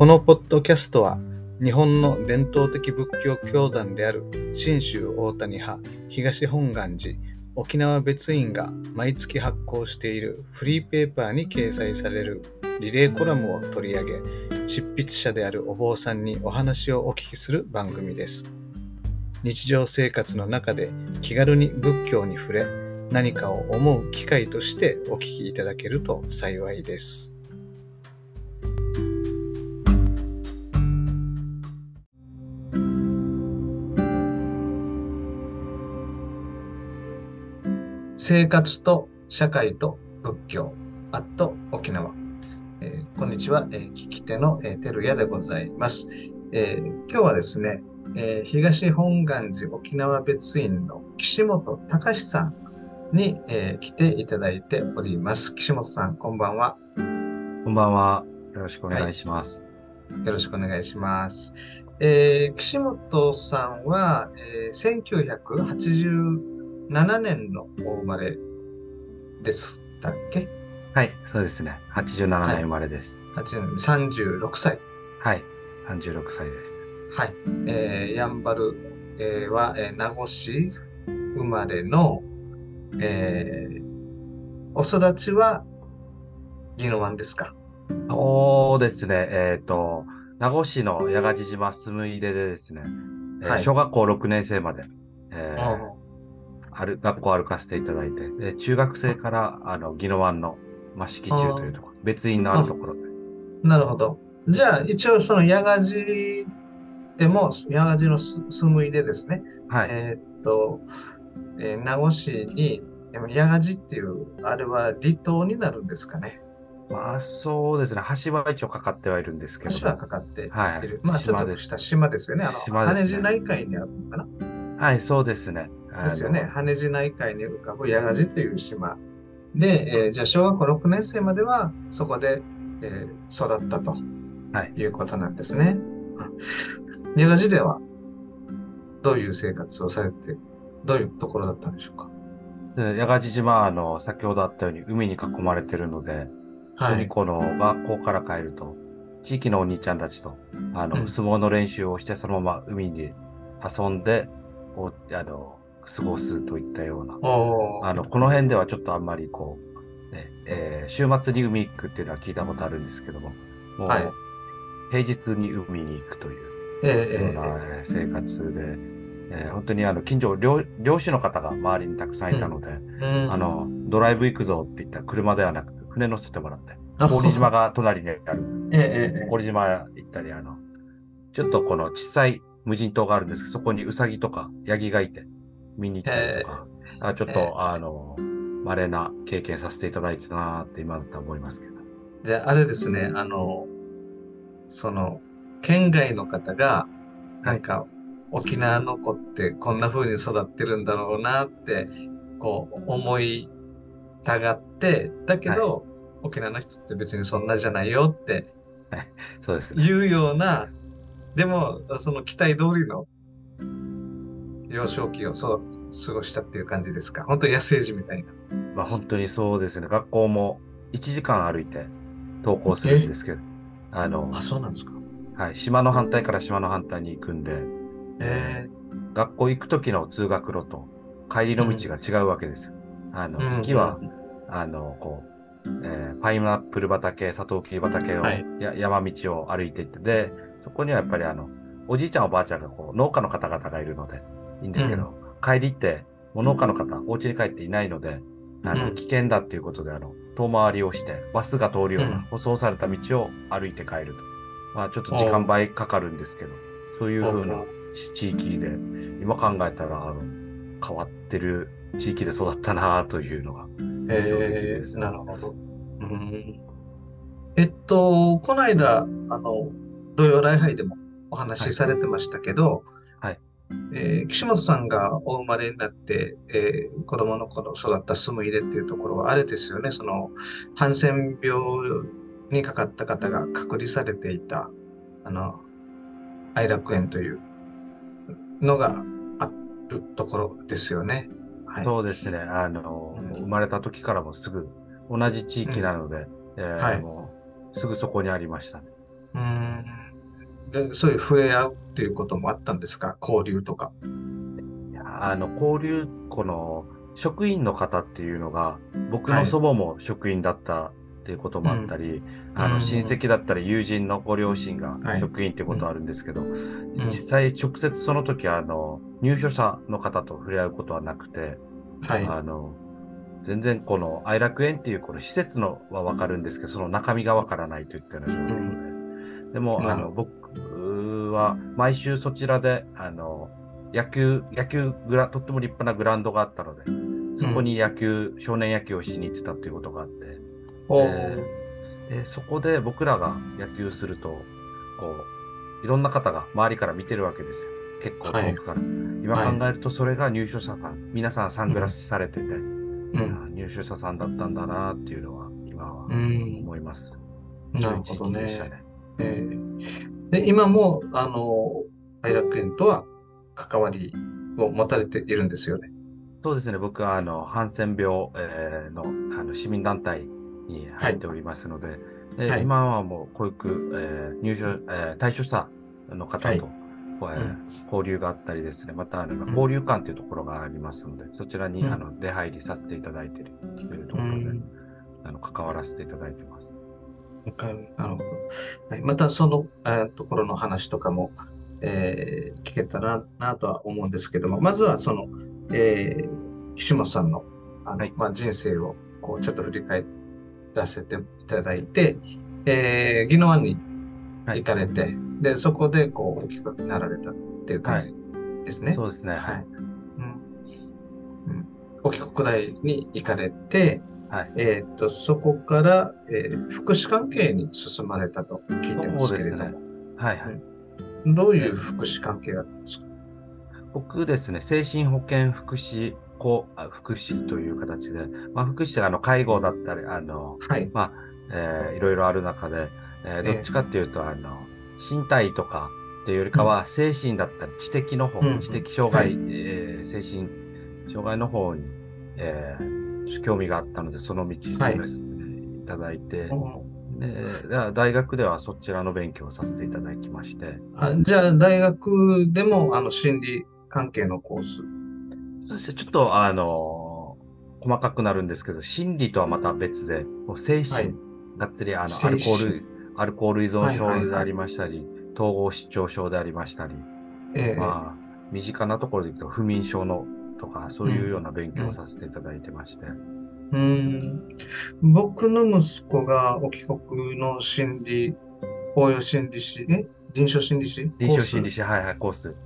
このポッドキャストは日本の伝統的仏教教団である信州大谷派東本願寺沖縄別院が毎月発行しているフリーペーパーに掲載されるリレーコラムを取り上げ執筆者であるお坊さんにお話をお聞きする番組です。日常生活の中で気軽に仏教に触れ何かを思う機会としてお聞きいただけると幸いです。生活と社会と仏教アット沖縄、えー、こんにちは、えー、聞き手の、えー、照屋でございます、えー、今日はですね、えー、東本願寺沖縄別院の岸本隆さんに、えー、来ていただいております。岸本さんこんばんは。こんばんは。よろしくお願いします、はい、よろしくお願いします。えー、岸本さんは、えー、1980 7年のお生まれでしたっけ？はい、そうですね。87年生まれです。はい、36歳。はい、36歳です。はい。えー、やんばる、えー、は、えー、名護市生まれの、えー、お育ちは宜野湾ですか？そうですね。えっ、ー、と、名護市の八ヶ地島住井出でですね、えー、はい、小学校6年生まで、えー、ある学校歩かせていただいて、で中学生からあの宜野湾の益城中というところ、別院のあるところで。なるほど。じゃあ、一応その矢賀寺でも、矢賀寺の住むいでですね、はい、えー、っと、えー、名護市に矢賀寺っていう、あれは離島になるんですかね。まあそうですね、橋は一応かかってはいるんですけど、橋はかかっている。はい、まあちょっとした島ですよね。あの、ね、羽地内海にあるのかな。はい、そうですね。ですよね。羽地内海に浮かぶ八ヶ寺という島。で、えー、じゃあ小学校6年生まではそこで、えー、育ったと、はい、いうことなんですね。八ヶ寺ではどういう生活をされて、どういうところだったんでしょうか？八ヶ寺島はあの先ほどあったように海に囲まれてるので、はい、この学校から帰ると、地域のお兄ちゃんたちとあの、相撲の練習をしてそのまま海に遊んで、をあの過ごすといったような。あのこの辺ではちょっとあんまりこう、ねえー、週末に海行くっていうのは聞いたことあるんですけどももう、はい、平日に海に行くというような生活で、えー、本当にあの近所漁漁師の方が周りにたくさんいたので、うん。うん、あのドライブ行くぞって言ったら車ではなく船乗せてもらって氷島が隣にある、氷島行ったりあのちょっとこの小さい無人島があるんですけど、そこにウサギとかヤギがいて、見に行ったりとか、あちょっと、あの、稀な経験させていただいてたなって今だったら思いますけど。じゃあ、あれですね、あの、その、県外の方が、なんか、沖縄の子ってこんな風に育ってるんだろうなって、こう、思いたがって、だけど、はい、沖縄の人って別にそんなじゃないよって、そうですね。いうようなでも、その期待通りの幼少期をそう過ごしたっていう感じですか？本当に野生児みたいな。まあ本当にそうですね。学校も1時間歩いて登校するんですけど。あの、あ、そうなんですか。はい。島の反対から島の反対に行くんで、えー、学校行く時の通学路と帰りの道が違うわけですよ。うん、あの、行きは、あの、こう、えー、パイナップル畑、サトウキビ畑を、はい、や山道を歩いていって、で、そこにはやっぱりあの、おじいちゃんおばあちゃんがこう農家の方々がいるのでいいんですけど、うん、帰りって農家の方、お家に帰っていないので、あの、危険だっていうことで、あの、遠回りをして、バスが通るような舗装された道を歩いて帰ると。まあ、ちょっと時間倍かかるんですけど、そういう風な地域で、今考えたら、あの、変わってる地域で育ったなというのが、えー、なるほど。うん、えっと、この間、あの、土曜礼拝でもお話しされてましたけど、はいえー、岸本さんがお生まれになって、えー、子供の頃育ったスムイレっていうところはあれですよね、そのハンセン病にかかった方が隔離されていた、あの、愛楽園というのがあるところですよね。はい、そうですね。あの、うん、生まれた時からもすぐ同じ地域なので、うん、えー、はい、もうすぐそこにありましたね。うんでそういう触れ合うっていうこともあったんですか？交流とか。いやあの交流この職員の方っていうのが僕の祖母も職員だったっていうこともあったり、はい、あの親戚だったり友人のご両親が職員っていうことあるんですけど、はい、実際直接その時あの入所者の方と触れ合うことはなくて、はい、あの全然この愛楽園っていうこの施設のはわかるんですけどその中身がわからないといったような状況で、でも、あの僕は毎週そちらであの野球、野球グラ、とっても立派なグラウンドがあったので、そこに野球、うん、少年野球をしに行ってたっていうことがあって、えー、そこで僕らが野球すると、こう、いろんな方が周りから見てるわけですよ。結構遠くから。はい、今考えるとそれが入所者さん、はい、皆さんサングラスされてて、うん、入所者さんだったんだなっていうのは今は思います。うん、なるほどね。ねえー、で今も、あの、愛楽園とは関わりを持たれているんですよね。そうですね、僕はあのハンセン病、えー、のあの市民団体に入っておりますので、はい、今はもう保育、えー、入所、えー、対象者の方と、はい、えー、交流があったりですね、またあの交流館というところがありますので、そちらに、あの出入りさせていただいているというところで、あの関わらせていただいてます。なるほど。はい、またその、えー、ところの話とかも、えー、聞けたらなとは思うんですけども、まずはその、えー、岸本さんのあの、はい、まあ、人生をこうちょっと振り返らせていただいて、えー、宜野湾に行かれて、はい、で、そこでこう大きくなられたっていう感じですね。はい、そうですね。はい。うんうん、沖国大に行かれて、はい、えっ、と、そこから、えー、福祉関係に進まれたと聞いてますけれども。ね、はいはい。どういう福祉関係だったんですか？僕ですね、精神保健福祉こう福祉という形で、まあ、福祉ってあの介護だったり、あの、はい、まあ、えー、いろいろある中で、えー、どっちかっていうと、あの、身体とかっていうよりかは、精神だったり、知的の方、うん、知的障害、はい、えー、精神障害の方に、えー、興味があったので、その道進めてい。ただいて、はいで大学ではそちらの勉強をさせていただきまして。あじゃあ、大学でもあの心理関係のコース。そうですね、ちょっとあの細かくなるんですけど、心理とはまた別で、もう精神、はい、がっつりあのアルコール、アルコール依存症でありましたり、統合失調症でありましたり、えー、まあ、身近なところで言うと不眠症のとか、そういうような勉強をさせていただいてまして。うん。うん。僕の息子が沖国の心理、応用心理師、え？臨床心理師臨床心理師、はいはい、コース。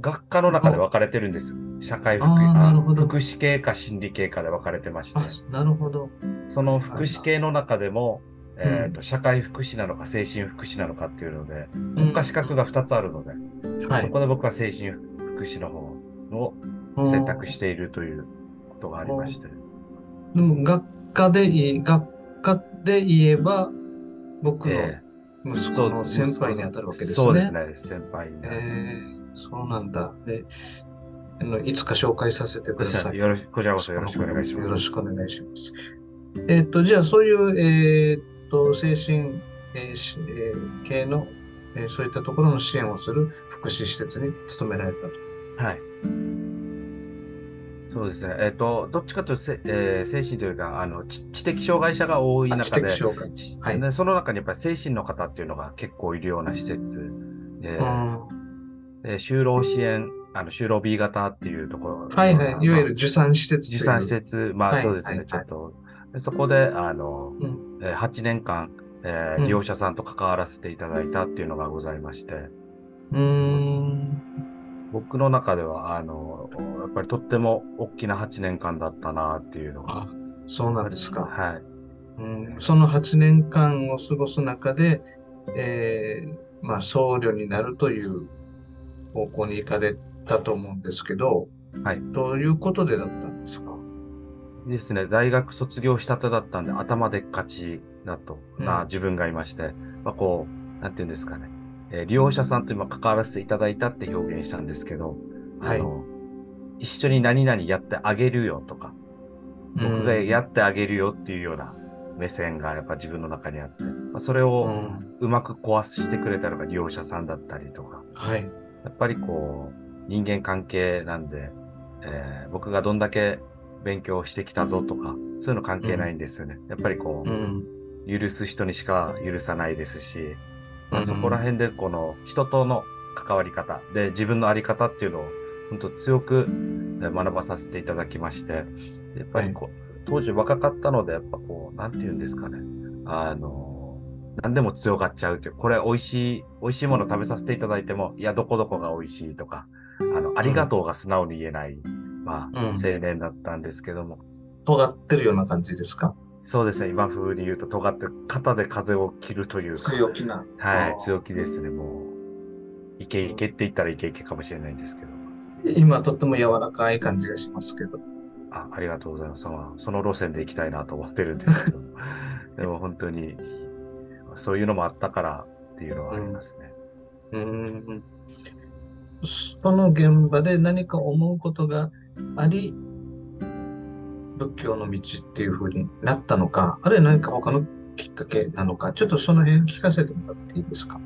学科の中で分かれてるんですよ。社会福福祉系か心理系かで分かれてまして。なるほど。その福祉系の中でも、えーと、社会福祉なのか精神福祉なのかっていうので、国家資格が2つあるので、はい、そこで僕は精神福祉の方を選択しているということがありまして。でも学科でいい、学科で言えば、僕の息子の先輩に当たるわけですね。そうですね、先輩に、えー。そうなんだ。で、あのいつか紹介させてください。よろしこちらこそよろしくお願いします。よろしくお願いします。えっ、ー、と、じゃあそういう、えっ、ー、と、精神、えー、系の、えー、そういったところの支援をする福祉施設に勤められたと。はい。そうですね。えっ、ー、と、どっちかというと、えー、精神というか、あの知、知的障害者が多い中で、はい、その中にやっぱり精神の方っていうのが結構いるような施設で、で就労支援、あの就労 B 型っていうところ。はいはい。いわゆる受産施設受産施設、まあそうですね、はいちょっと。そこで、あの、うん、えー、8年間、えー、利用者さんと関わらせていただいたっていうのがございまして。うん。僕の中では、あの、やっぱりとっても大きな8年間だったなっていうのが。そうなんですか。はい。うん、その8年間を過ごす中で、えー、まあ、僧侶になるという方向に行かれたと思うんですけど、はい。どういうことでだったんですか？ですね、大学卒業したてだったんで、頭でっかちだと、な、自分がいまして、まあ、こう、なんていうんですかね、えー、利用者さんと今関わらせていただいたって表現したんですけど、はい、あの一緒に何々やってあげるよとか、僕がやってあげるよっていうような目線がやっぱ自分の中にあって、まあ、それをうまく壊してくれたのが利用者さんだったりとか、はい、やっぱりこう、人間関係なんで、えー、僕がどんだけ勉強してきたぞとか、そういうの関係ないんですよね。うん、やっぱりこう、うん、許す人にしか許さないですし、まあ、そこら辺でこの人との関わり方で自分のあり方っていうのを本当強く学ばさせていただきまして、やっぱりこう、はい、当時若かったので、やっぱこう、なんて言うんですかね。あの、何でも強がっちゃうっていう、これ美味しい、美味しいもの食べさせていただいても、いや、どこどこが美味しいとか、あの、ありがとうが素直に言えない、まあ、青年だったんですけども。尖ってるような感じですか？そうですね、今風に言うと、尖って、肩で風を切るというか。強気な。はい、強気ですね、もう。イケイケって言ったらイケイケかもしれないんですけど。今、とっても柔らかい感じがしますけど。あありがとうございます。その路線で行きたいなと思ってるんですけど。でも本当に、そういうのもあったからっていうのはありますね。うん、うんその現場で何か思うことがあり、仏教の道っていうふうになったのか、あるいは何か他のきっかけなのか、ちょっとその辺聞かせてもらっていいですか？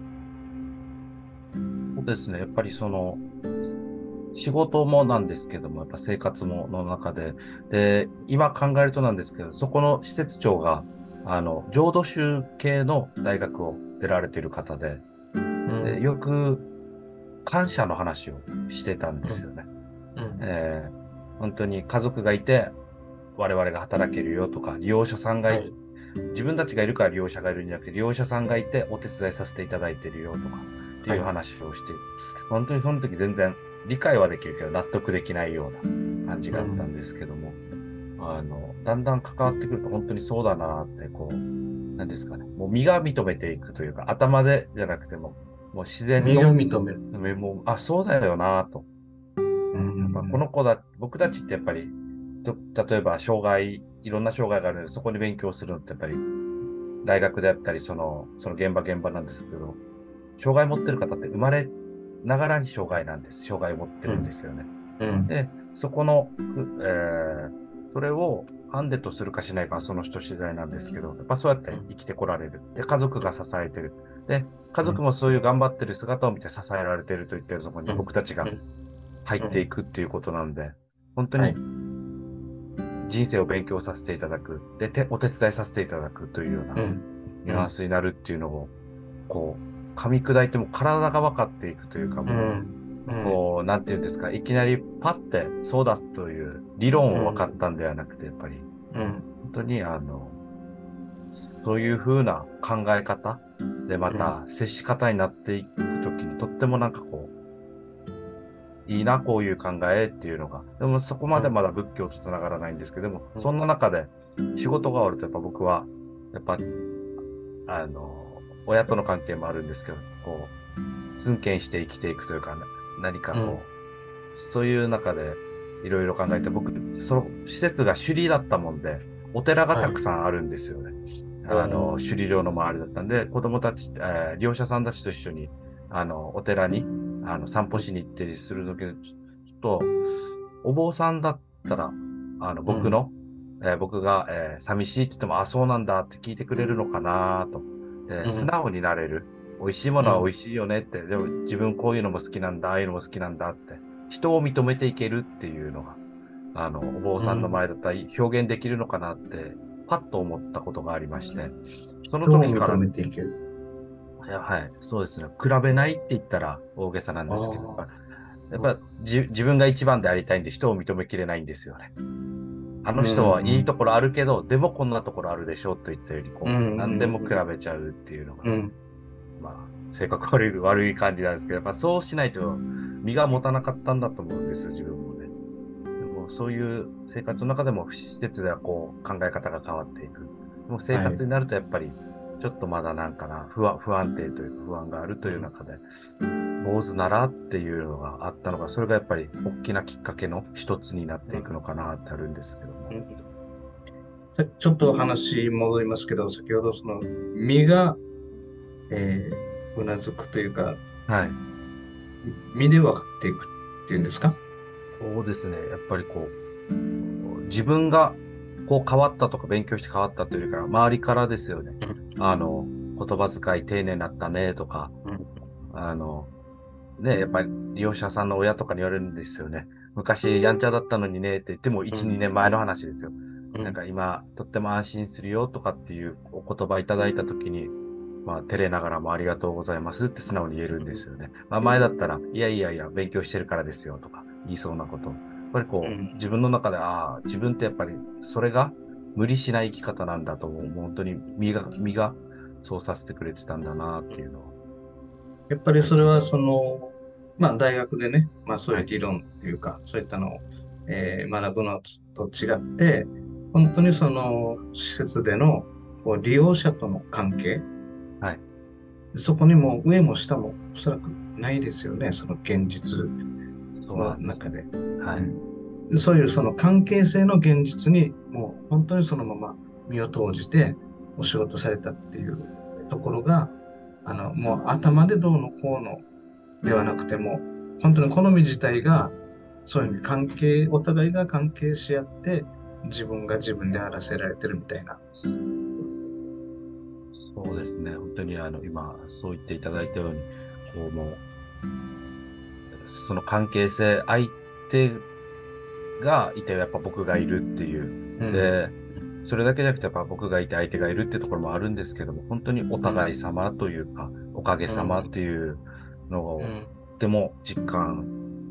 そうですね、やっぱりその、仕事もなんですけども、やっぱ生活もの中で、で、今考えるとなんですけど、そこの施設長が、あの、浄土宗系の大学を出られている方で、うん、でよく感謝の話をしてたんですよね。うん。うん、えー、本当に家族がいて、我々が働けるよとか、利用者さんがいる、はい、自分たちがいるから利用者がいるんじゃなくて、利用者さんがいてお手伝いさせていただいてるよとか、っていう話をして、はい、本当にその時全然理解はできるけど納得できないような感じがあったんですけども、うん、あの、だんだん関わってくると本当にそうだなって、こう、なんですかね、もう身が認めていくというか、頭でじゃなくても、もう自然に。身が認める。もう、あ、そうだよなと。うん、やっぱこの子だ、僕たちってやっぱり、例えば障害、いろんな障害があるので、そこに勉強するのってやっぱり、大学であったり、その、その現場現場なんですけど、障害持ってる方って生まれながらに障害なんです。障害を持ってるんですよね。うん、で、そこの、えー、それをハンデとするかしないかはその人次第なんですけど、やっぱそうやって生きてこられる。で、家族が支えてる。で、家族もそういう頑張ってる姿を見て支えられてるといったところに僕たちが入っていくっていうことなんで、本当に人生を勉強させていただく。で、お手伝いさせていただくというようなニュアンスになるっていうのを、こう、噛み砕いても体が分かっていくというか、もう、うん、こう、なんていうんですか、いきなりパッてそうだという理論を分かったんではなくて、やっぱり、うん、本当にあの、そういう風な考え方でまた接し方になっていくときに、とってもなんかこう、いいな、こういう考えっていうのが。でもそこまでまだ仏教と繋がらないんですけども、そんな中で仕事が終わるとやっぱ僕は、やっぱ、あの、親との関係もあるんですけど、こう、尊敬して生きていくというか、何かこう、うん、そういう中でいろいろ考えて、僕、その施設が首里だったもんで、お寺がたくさんあるんですよね。はい、あの、首里城の周りだったんで、子供たち、えー、利用者さんたちと一緒に、あの、お寺に、あの、散歩しに行ってするとき、ちょっと、お坊さんだったら、あの、僕の、うん、えー、僕が、えー、寂しいって言っても、あ、そうなんだって聞いてくれるのかなと。で、素直になれる。美味しいものは美味しいよねって、でも自分こういうのも好きなんだ、ああいうのも好きなんだって、人を認めていけるっていうのが、あの、お坊さんの前だったら表現できるのかなって、パッと思ったことがありまして、その時から。認めていける。いやはい、そうですね。比べないって言ったら大げさなんですけど、やっぱ自分が一番でありたいんで人を認めきれないんですよね。あの人はいいところあるけど、でもこんなところあるでしょといったように、こう、何でも比べちゃうっていうのが、まあ、性格悪い、悪い感じなんですけど、やっぱそうしないと身が持たなかったんだと思うんですよ、自分もね。でもそういう生活の中でも施設ではこう考え方が変わっていく。もう生活になるとやっぱり、ちょっとまだなんかな、不安不安定というか不安があるという中で、坊主ならっていうのがあったのが、それがやっぱり大きなきっかけの一つになっていくのかなってあるんですけども。ちょっと話戻りますけど、先ほどその身が、えー、うなずくというか、はい、身で分かっていくっていうんですか？そうですね。やっぱりこう、自分がこう変わったとか勉強して変わったというか、周りからですよね。あの、言葉遣い丁寧になったねとか、あの、ね、やっぱり利用者さんの親とかに言われるんですよね。昔やんちゃだったのにねって言っても1、2年前の話ですよ。なんか今、とっても安心するよとかっていうお言葉いただいたときに、まあ、照れながらもありがとうございますって素直に言えるんですよね。まあ、前だったら、いやいやいや、勉強してるからですよとか言いそうなこと。やっぱりこう、自分の中で、ああ、自分ってやっぱりそれが無理しない生き方なんだと思う。本当に身が、身がそうさせてくれてたんだなっていうのを。やっぱりそれはその、まあ大学でね、まあそういう理論っていうか、はい、そういったのを、えー、学ぶのと違って、本当にその施設でのこう利用者との関係、はい、そこにも上も下もおそらくないですよね、その現実の中で。はい。うん、そういうその関係性の現実にもう本当にそのまま身を投じてお仕事されたっていうところが、あのもう頭でどうのこうのではなくても、本当に好み自体がそういうふうに関係、お互いが関係し合って、自分が自分であらせられてるみたいな。そうですね、本当にあの今、そう言っていただいたように、こうもう、その関係性、相手がいて、やっぱ僕がいるっていう。うん、で、それだけじゃなくて、やっぱ僕がいて相手がいるってところもあるんですけども、本当にお互い様というか、おかげさまっていうのを、とても実感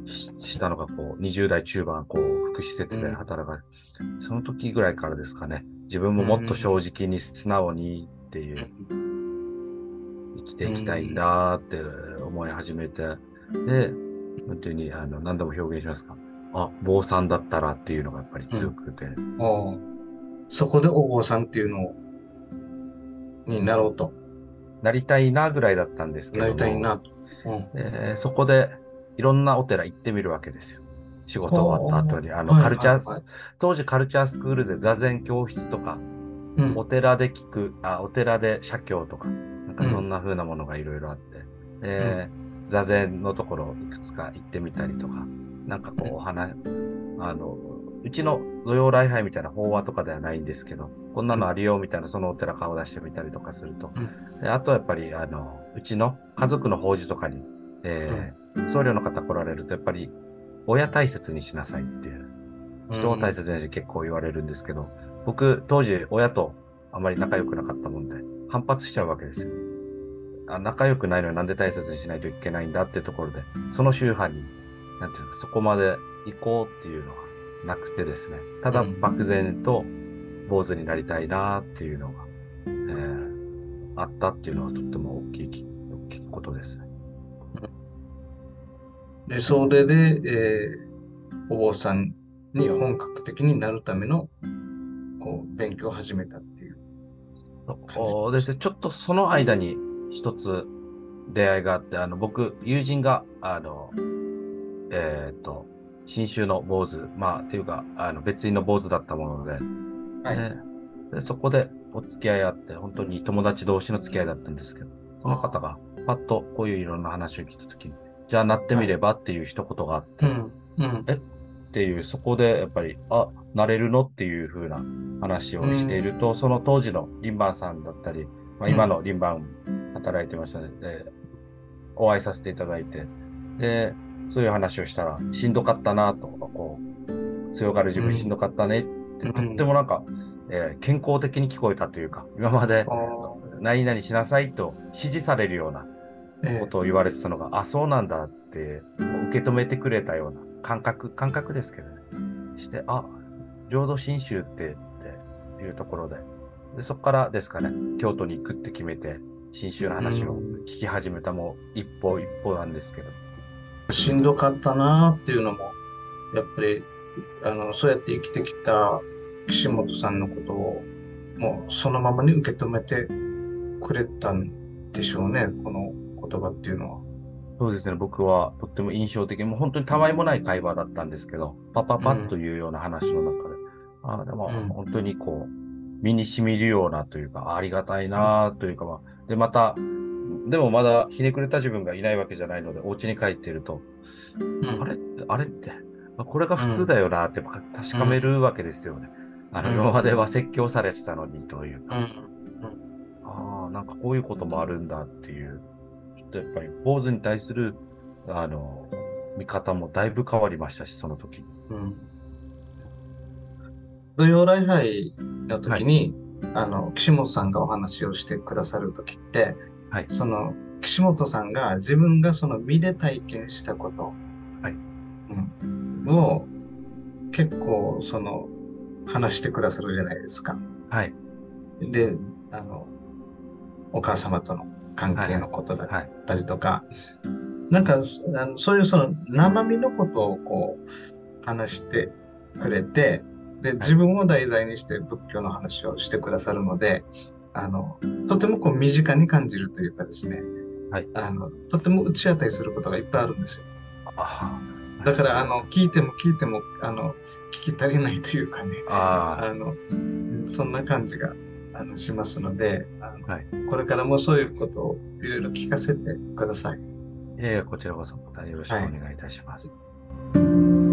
したのが、こう、20代中盤、こう、福祉施設で働かれ、その時ぐらいからですかね、自分ももっと正直に素直にっていう、生きていきたいんだって思い始めて、で、本当にあの何度も表現しますか、あ、坊さんだったらっていうのがやっぱり強くて。うん、そこでお坊さんっていうのになろうと。なりたいなぐらいだったんですけどなりたいなと。うん、えー、そこでいろんなお寺行ってみるわけですよ。仕事終わった後に。あの、カルチャー、当時カルチャースクールで座禅教室とか、うん、お寺で聞く、あ、お寺で写経とか、なんかそんな風なものがいろいろあって、で、うん、座禅のところいくつか行ってみたりとか、なんかこうお話、あの、うちの土曜礼拝みたいな法話とかではないんですけど、こんなのあるよみたいなそのお寺顔出してみたりとかすると、であとやっぱりあの、うちの家族の法事とかに、えー、僧侶の方来られるとやっぱり親大切にしなさいっていう、人を大切にして結構言われるんですけど、僕当時親とあまり仲良くなかったもんで、反発しちゃうわけですよ。あ仲良くないのになんで大切にしないといけないんだってところで、その宗派に、なんていうか、そこまで行こうっていうのはなくてですね、ただ漠然と坊主になりたいなっていうのが、えー、あったっていうのはとっても大きい、大きいことですね。で、それで、えー、お坊さんに本格的になるための、こう、勉強を始めたっていう。そうですね。ちょっとその間に一つ出会いがあって、あの、僕、友人が、あの、えっ、ー、と、新州の坊主、まあ、っていうか、あの、別院の坊主だったもので、はい、でそこでお付き合いあって、本当に友達同士の付き合いだったんですけど、その方が、パッとこういういろんな話を聞いたときに、じゃあなってみればっていう一言があって、うんうん、え？っていう、そこでやっぱり、あ、なれるのっていう風な話をしていると、うん、その当時のリンバンさんだったり、まあ、今のリンバン働いてましたので、お会いさせていただいて、で、そういう話をしたら、しんどかったなとか、こう、強がる自分しんどかったねって、とってもなんか、えー、健康的に聞こえたというか、今まで何々しなさいと指示されるようなことを言われてたのが、えあ、そうなんだって受け止めてくれたような感覚、感覚ですけどね。して、あ、浄土真宗ってっていうところで、でそこからですかね、京都に行くって決めて、真宗の話を聞き始めたもう一歩一歩なんですけど。しんどかったなっていうのも、やっぱり、あの、そうやって生きてきた岸本さんのことを、もうそのままに受け止めてくれたんでしょうね、この言葉っていうのは。そうですね、僕はとっても印象的、もう本当にたわいもない会話だったんですけど、パパパッというような話の中で、うん、あでも本当にこう、身に染みるようなというか、ありがたいなというか、まあ、で、また、でもまだひねくれた自分がいないわけじゃないので、お家に帰っていると、うん、あれ？って、あれって、これが普通だよなって確かめるわけですよね。あの、今までは説教されてたのにというか、ああ、なんかこういうこともあるんだっていう、ちょっとやっぱり坊主に対する、あの、見方もだいぶ変わりましたし、その時。に。うん。土曜礼拝の時に、はい、あの、岸本さんがお話をしてくださる時って、はい、その、岸本さんが自分がその身で体験したこと、はい。うん、を結構その話してくださるじゃないですか。はい。で、あの、お母様との関係のことだったりとか、はい。はい、なんかそういうその生身のことをこう話してくれて、で、自分を題材にして仏教の話をしてくださるので、あの、とてもこう身近に感じるというかですね、はい、あのとても打ち当たりすることがいっぱいあるんですよ。だからあの聞いても聞いてもあの聞き足りないというかねあのそんな感じがあのしますのであの、はい、これからもそういうことをいろいろ聞かせてください。ええこちらこそまたよろしくお願いいたします。はい